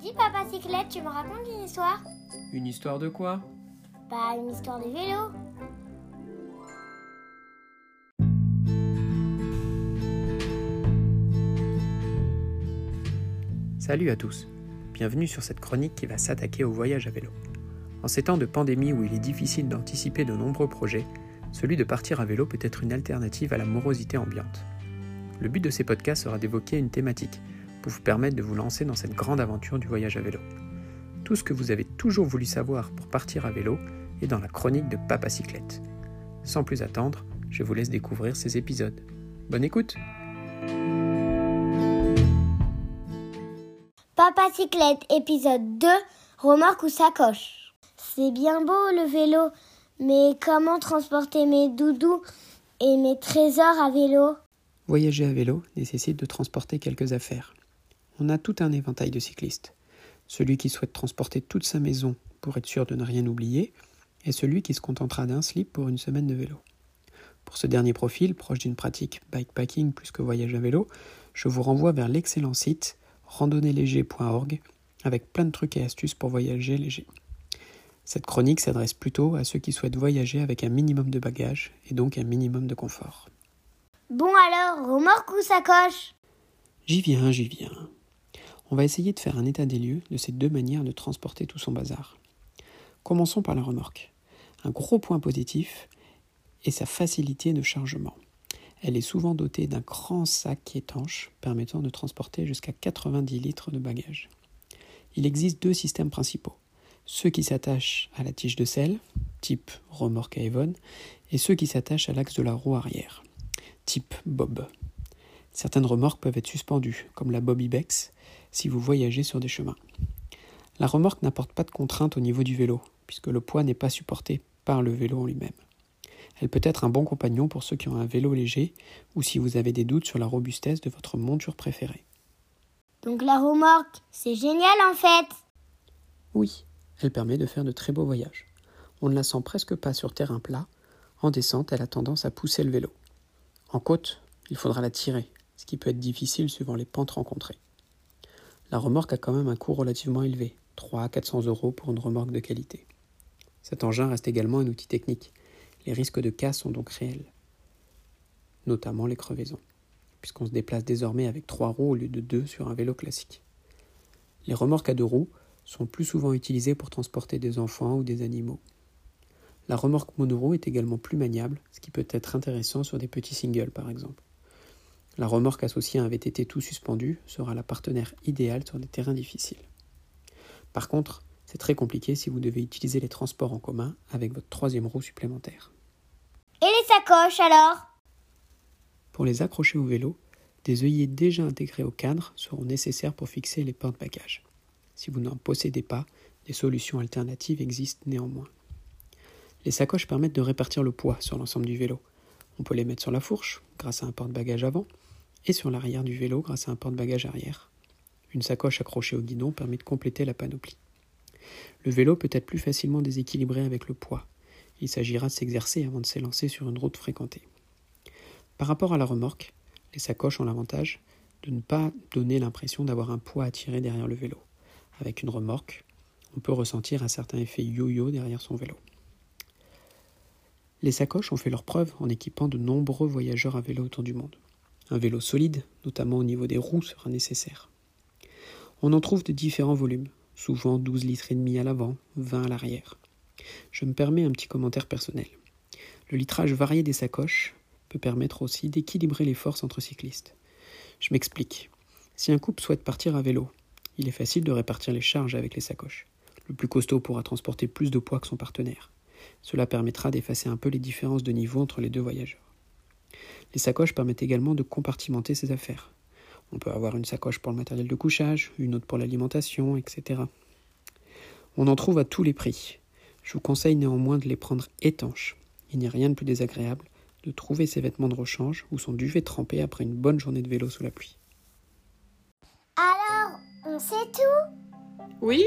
Dis papa cyclette, tu me racontes une histoire? Une histoire de quoi? Bah une histoire de vélo. Salut à tous, bienvenue sur cette chronique qui va s'attaquer au voyage à vélo. En ces temps de pandémie où il est difficile d'anticiper de nombreux projets, celui de partir à vélo peut être une alternative à la morosité ambiante. Le but de ces podcasts sera d'évoquer une thématique pour vous permettre de vous lancer dans cette grande aventure du voyage à vélo. Tout ce que vous avez toujours voulu savoir pour partir à vélo est dans la chronique de Papa Cyclette. Sans plus attendre, je vous laisse découvrir ces épisodes. Bonne écoute Papa cyclette, épisode 2, remorque ou sacoche. C'est bien beau le vélo, mais comment transporter mes doudous et mes trésors à vélo? Voyager à vélo nécessite de transporter quelques affaires. On a tout un éventail de cyclistes. Celui qui souhaite transporter toute sa maison pour être sûr de ne rien oublier, et celui qui se contentera d'un slip pour une semaine de vélo. Pour ce dernier profil, proche d'une pratique bikepacking plus que voyage à vélo, je vous renvoie vers l'excellent site randonnée-léger.org avec plein de trucs et astuces pour voyager léger. Cette chronique s'adresse plutôt à ceux qui souhaitent voyager avec un minimum de bagages et donc un minimum de confort. Bon alors, remorque ou sacoche? J'y viens, j'y viens. On va essayer de faire un état des lieux de ces deux manières de transporter tout son bazar. Commençons par la remorque. Un gros point positif est sa facilité de chargement. Elle est souvent dotée d'un grand sac étanche permettant de transporter jusqu'à 90 litres de bagages. Il existe deux systèmes principaux. Ceux qui s'attachent à la tige de selle, type remorque à Evon, et ceux qui s'attachent à l'axe de la roue arrière, type bob. Certaines remorques peuvent être suspendues, comme la Bob Ibex, si vous voyagez sur des chemins. La remorque n'apporte pas de contrainte au niveau du vélo, puisque le poids n'est pas supporté par le vélo en lui-même. Elle peut être un bon compagnon pour ceux qui ont un vélo léger ou si vous avez des doutes sur la robustesse de votre monture préférée. Donc la remorque, c'est génial en fait Oui, elle permet de faire de très beaux voyages. On ne la sent presque pas sur terrain plat. En descente, elle a tendance à pousser le vélo. En côte, il faudra la tirer, ce qui peut être difficile suivant les pentes rencontrées. La remorque a quand même un coût relativement élevé, 3 à 400 euros pour une remorque de qualité. Cet engin reste également un outil technique. Les risques de casse sont donc réels, notamment les crevaisons, puisqu'on se déplace désormais avec trois roues au lieu de deux sur un vélo classique. Les remorques à deux roues sont plus souvent utilisées pour transporter des enfants ou des animaux. La remorque monoroue est également plus maniable, ce qui peut être intéressant sur des petits singles par exemple. La remorque associée à un VTT tout suspendu sera la partenaire idéale sur des terrains difficiles. Par contre, c'est très compliqué si vous devez utiliser les transports en commun avec votre troisième roue supplémentaire. Et les sacoches alors? Pour les accrocher au vélo, des œillets déjà intégrés au cadre seront nécessaires pour fixer les porte-bagages. Si vous n'en possédez pas, des solutions alternatives existent néanmoins. Les sacoches permettent de répartir le poids sur l'ensemble du vélo. On peut les mettre sur la fourche grâce à un porte-bagages avant et sur l'arrière du vélo grâce à un porte-bagages arrière. Une sacoche accrochée au guidon permet de compléter la panoplie. Le vélo peut être plus facilement déséquilibré avec le poids. Il s'agira de s'exercer avant de s'élancer sur une route fréquentée. Par rapport à la remorque, les sacoches ont l'avantage de ne pas donner l'impression d'avoir un poids à tirer derrière le vélo. Avec une remorque, on peut ressentir un certain effet yo-yo derrière son vélo. Les sacoches ont fait leur preuve en équipant de nombreux voyageurs à vélo autour du monde. Un vélo solide, notamment au niveau des roues, sera nécessaire. On en trouve de différents volumes, souvent 12 litres et demi à l'avant, 20 à l'arrière. Je me permets un petit commentaire personnel. Le litrage varié des sacoches peut permettre aussi d'équilibrer les forces entre cyclistes. Je m'explique. Si un couple souhaite partir à vélo, il est facile de répartir les charges avec les sacoches. Le plus costaud pourra transporter plus de poids que son partenaire. Cela permettra d'effacer un peu les différences de niveau entre les deux voyageurs. Les sacoches permettent également de compartimenter ses affaires. On peut avoir une sacoche pour le matériel de couchage, une autre pour l'alimentation, etc. On en trouve à tous les prix. Je vous conseille néanmoins de les prendre étanches. Il n'y a rien de plus désagréable de trouver ses vêtements de rechange ou son duvet trempé après une bonne journée de vélo sous la pluie. Alors, on sait tout? Oui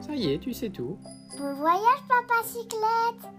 Ça y est, tu sais tout. Bon voyage, papa cyclette